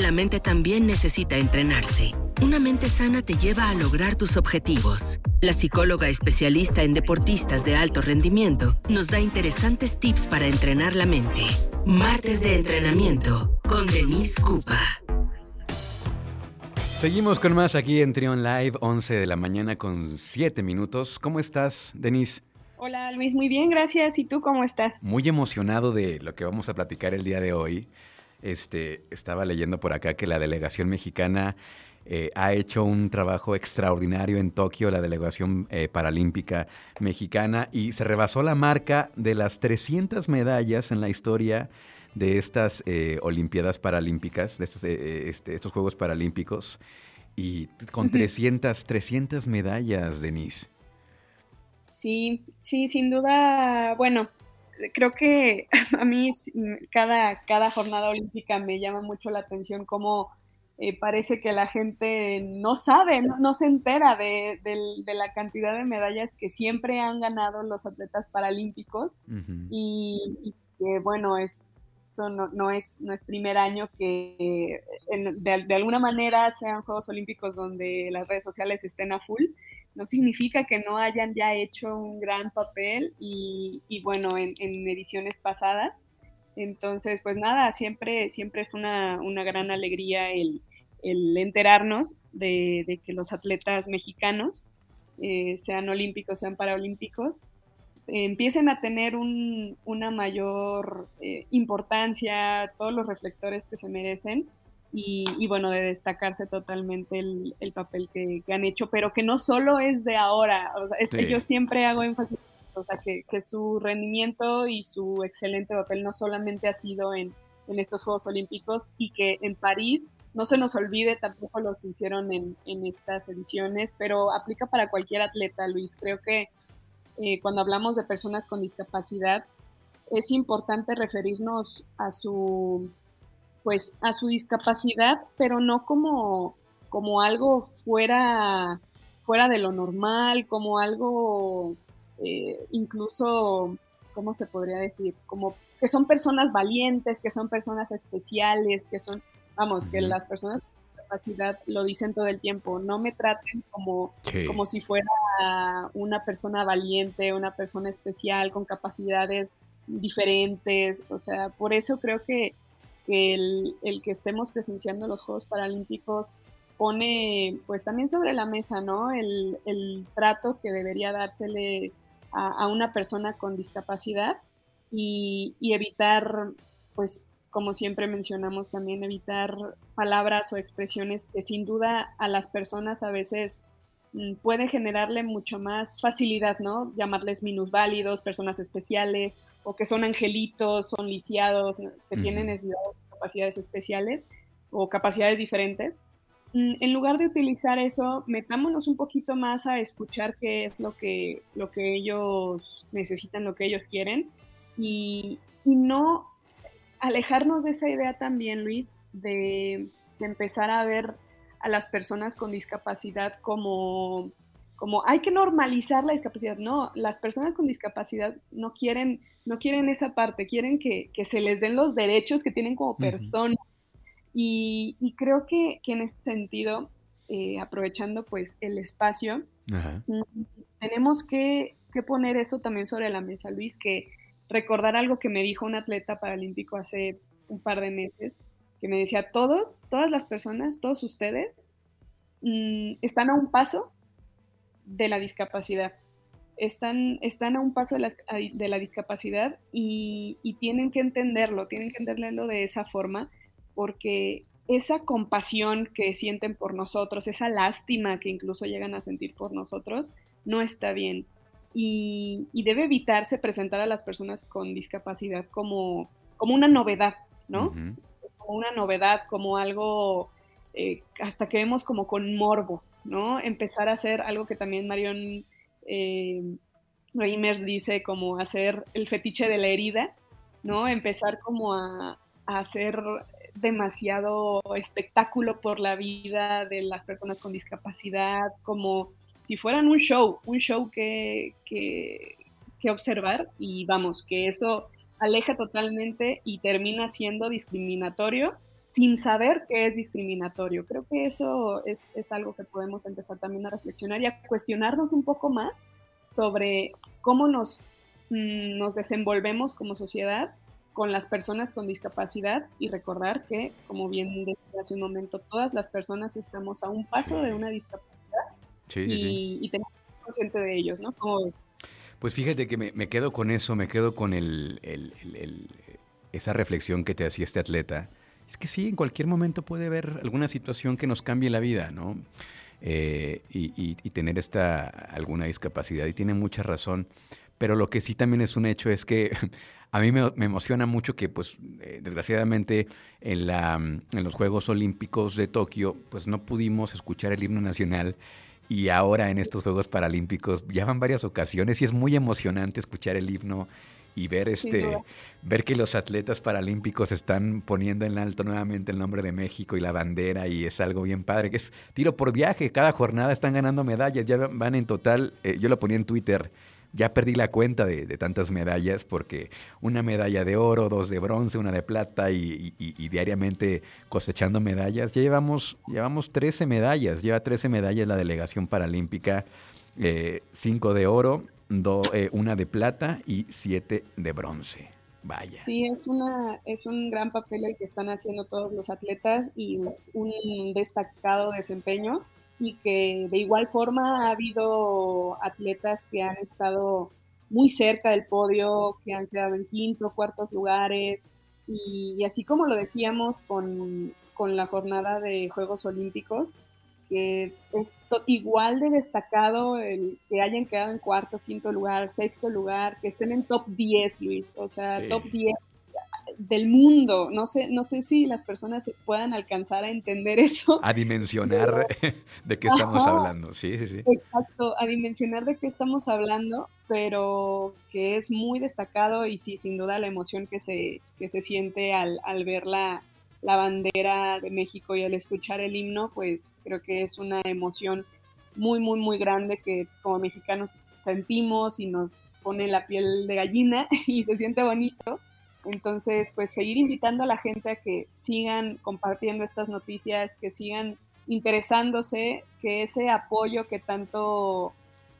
La mente también necesita entrenarse. Una mente sana te lleva a lograr tus objetivos. La psicóloga especialista en deportistas de alto rendimiento nos da interesantes tips para entrenar la mente. Martes de entrenamiento con Denise Cupa. Seguimos con más aquí en Trion Live, 11 de la mañana con 7 minutos. ¿Cómo estás, Denise? Hola Luis, muy bien, gracias. ¿Y tú cómo estás? Muy emocionado de lo que vamos a platicar el día de hoy. Este, estaba leyendo por acá que la delegación mexicana eh, ha hecho un trabajo extraordinario en Tokio, la delegación eh, paralímpica mexicana, y se rebasó la marca de las 300 medallas en la historia de estas eh, Olimpiadas Paralímpicas, de estos, este, estos Juegos Paralímpicos, y con 300, 300 medallas, Denise. Sí, sí, sin duda, bueno, creo que a mí cada, cada jornada olímpica me llama mucho la atención cómo eh, parece que la gente no sabe, no, se entera de, la cantidad de medallas que siempre han ganado los atletas paralímpicos y, que bueno, eso no, es, no es primer año que de, de, alguna manera sean Juegos Olímpicos donde las redes sociales estén a full no significa que no hayan ya hecho un gran papel y, bueno, en, ediciones pasadas. Entonces, pues nada, siempre, siempre es una, gran alegría el, enterarnos de, que los atletas mexicanos, eh, sean olímpicos, sean paraolímpicos, empiecen a tener una mayor eh, importancia, todos los reflectores que se merecen y, bueno, de destacarse totalmente el, papel que, han hecho, pero que no solo es de ahora, o sea, es que yo siempre hago énfasis, o sea, que, su rendimiento y su excelente papel no solamente ha sido en, estos Juegos Olímpicos y que en París no se nos olvide tampoco lo que hicieron en, estas ediciones, pero aplica para cualquier atleta, Luis. Creo que eh, cuando hablamos de personas con discapacidad, es importante referirnos a su pues a su discapacidad, pero no como, como algo fuera, fuera de lo normal, como algo eh, incluso, ¿cómo se podría decir? Como que son personas valientes, que son personas especiales, que son, vamos, que las personas con discapacidad lo dicen todo el tiempo, no me traten como, como si fuera una persona valiente, una persona especial, con capacidades diferentes, o sea, por eso creo que que el, que estemos presenciando los Juegos Paralímpicos pone pues también sobre la mesa, ¿no? El, trato que debería dársele a, una persona con discapacidad y, evitar, pues como siempre mencionamos también, evitar palabras o expresiones que sin duda a las personas a veces mm, puede generarle mucho más facilidad, ¿no? Llamarles minusválidos, personas especiales, o que son angelitos, son lisiados, que tienen capacidades especiales o capacidades diferentes. Mm, en lugar de utilizar eso, metámonos un poquito más a escuchar qué es lo que, lo que ellos necesitan, lo que ellos quieren, y, no alejarnos de esa idea también, Luis, de, de empezar a ver a las personas con discapacidad como como hay que normalizar la discapacidad. No, las personas con discapacidad no quieren, no quieren esa parte, quieren que, se les den los derechos que tienen como personas. y, creo que, en ese sentido, eh, aprovechando pues el espacio, mm, tenemos que, poner eso también sobre la mesa, Luis, que recordar algo que me dijo un atleta paralímpico hace un par de meses, que me decía, todos, todas las personas, todos ustedes, mm, están a un paso de la discapacidad. Están, están a un paso de la, de la discapacidad y, tienen que entenderlo, tienen que entenderlo de esa forma, porque esa compasión que sienten por nosotros, esa lástima que incluso llegan a sentir por nosotros, no está bien. Y, debe evitarse presentar a las personas con discapacidad como, como una novedad, ¿no? Como una novedad, como algo eh, hasta que vemos como con morbo, ¿no? Empezar a hacer algo que también Marion eh, Reimers dice como hacer el fetiche de la herida, ¿no? Empezar como a, hacer demasiado espectáculo por la vida de las personas con discapacidad, como si fueran un show, un show que, que, que observar y vamos, que eso aleja totalmente y termina siendo discriminatorio sin saber que es discriminatorio. Creo que eso es, algo que podemos empezar también a reflexionar y a cuestionarnos un poco más sobre cómo nos, mm, nos desenvolvemos como sociedad con las personas con discapacidad y recordar que, como bien decía hace un momento, todas las personas estamos a un paso de una discapacidad y, tenemos que ser conscientes de ellos, ¿no? ¿Cómo ves? Pues fíjate que me, quedo con eso, me quedo con el, esa reflexión que te hacía este atleta. Es que sí, en cualquier momento puede haber alguna situación que nos cambie la vida, ¿no? Eh, y, tener esta alguna discapacidad. Y tiene mucha razón. Pero lo que sí también es un hecho es que a mí me, emociona mucho que, pues, eh, desgraciadamente en, la, en los Juegos Olímpicos de Tokio, pues no pudimos escuchar el himno nacional y ahora en estos Juegos Paralímpicos ya van varias ocasiones y es muy emocionante escuchar el himno y ver este ver que los atletas paralímpicos están poniendo en alto nuevamente el nombre de México y la bandera y es algo bien padre que es tiro por viaje cada jornada están ganando medallas ya van en total eh, yo lo ponía en Twitter ya perdí la cuenta de, tantas medallas porque una medalla de oro, dos de bronce, una de plata y, diariamente cosechando medallas. Ya llevamos, llevamos 13 medallas, lleva 13 medallas la delegación paralímpica, eh, 5 de oro, eh, una de plata y 7 de bronce. Vaya. Sí, es, una, es un gran papel el que están haciendo todos los atletas y un destacado desempeño y que de igual forma ha habido atletas que han estado muy cerca del podio, que han quedado en quinto, cuartos lugares, y, así como lo decíamos con, con, la jornada de Juegos Olímpicos, que es igual de destacado el que hayan quedado en cuarto, quinto lugar, sexto lugar, que estén en top 10, Luis, o sea, top 10 del mundo. No sé, no sé si las personas puedan alcanzar a entender eso. A dimensionar de qué estamos hablando, sí, sí, sí. Exacto, a dimensionar de qué estamos hablando, pero que es muy destacado y sí, sin duda la emoción que se, que se siente al, ver la, bandera de México y al escuchar el himno, pues creo que es una emoción muy, muy, muy grande que como mexicanos pues, sentimos y nos pone la piel de gallina y se siente bonito. Entonces, pues seguir invitando a la gente a que sigan compartiendo estas noticias, que sigan interesándose, que ese apoyo que tanto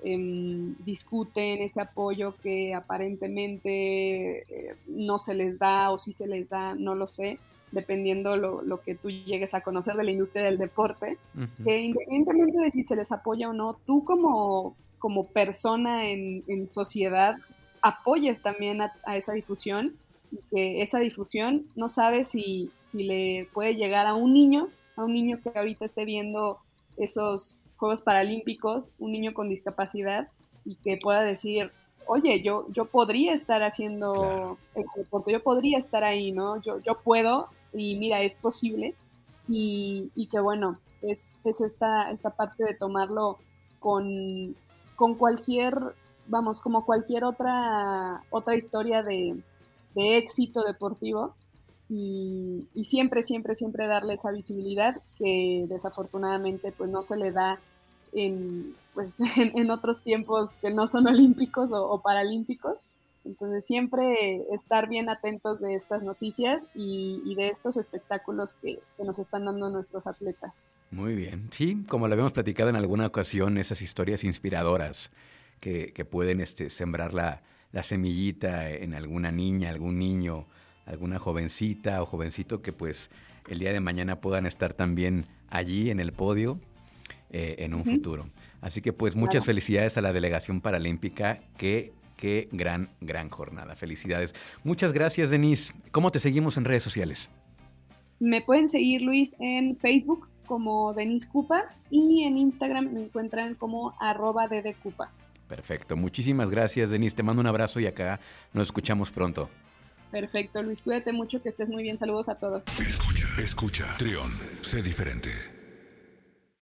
em, discuten, ese apoyo que aparentemente eh, no se les da o si se les da, no lo sé, dependiendo lo, lo, que tú llegues a conocer de la industria del deporte, que independientemente de si se les apoya o no, tú como, como persona en, en sociedad apoyes también a esa difusión que esa difusión no sabe si, si le puede llegar a un niño, a un niño que ahorita esté viendo esos Juegos Paralímpicos, un niño con discapacidad, y que pueda decir, oye, yo, yo podría estar haciendo ese deporte, yo podría estar ahí, ¿no? Yo, yo puedo, y mira, es posible, y, y que bueno, es, es esta, esta parte de tomarlo con, con cualquier, vamos, como cualquier otra, otra historia de, de éxito deportivo y, siempre, siempre, siempre darle esa visibilidad que desafortunadamente pues no se le da en, pues, en, otros tiempos que no son olímpicos o, paralímpicos. Entonces siempre estar bien atentos de estas noticias y, de estos espectáculos que, nos están dando nuestros atletas. Muy bien. Sí, como lo habíamos platicado en alguna ocasión, esas historias inspiradoras que, que pueden este, sembrar la, la semillita en alguna niña, algún niño, alguna jovencita o jovencito que pues el día de mañana puedan estar también allí en el podio eh, en un futuro. Así que pues muchas felicidades a la delegación paralímpica, que qué gran, gran jornada. Felicidades. Muchas gracias, Denise. ¿Cómo te seguimos en redes sociales? Me pueden seguir, Luis, en Facebook como Denise Cupa y en Instagram me encuentran como arroba Cupa. Perfecto. Muchísimas gracias, Denise. Te mando un abrazo y acá nos escuchamos pronto. Perfecto, Luis. Cuídate mucho, que estés muy bien. Saludos a todos. Escucha, escucha. Trión, sé diferente.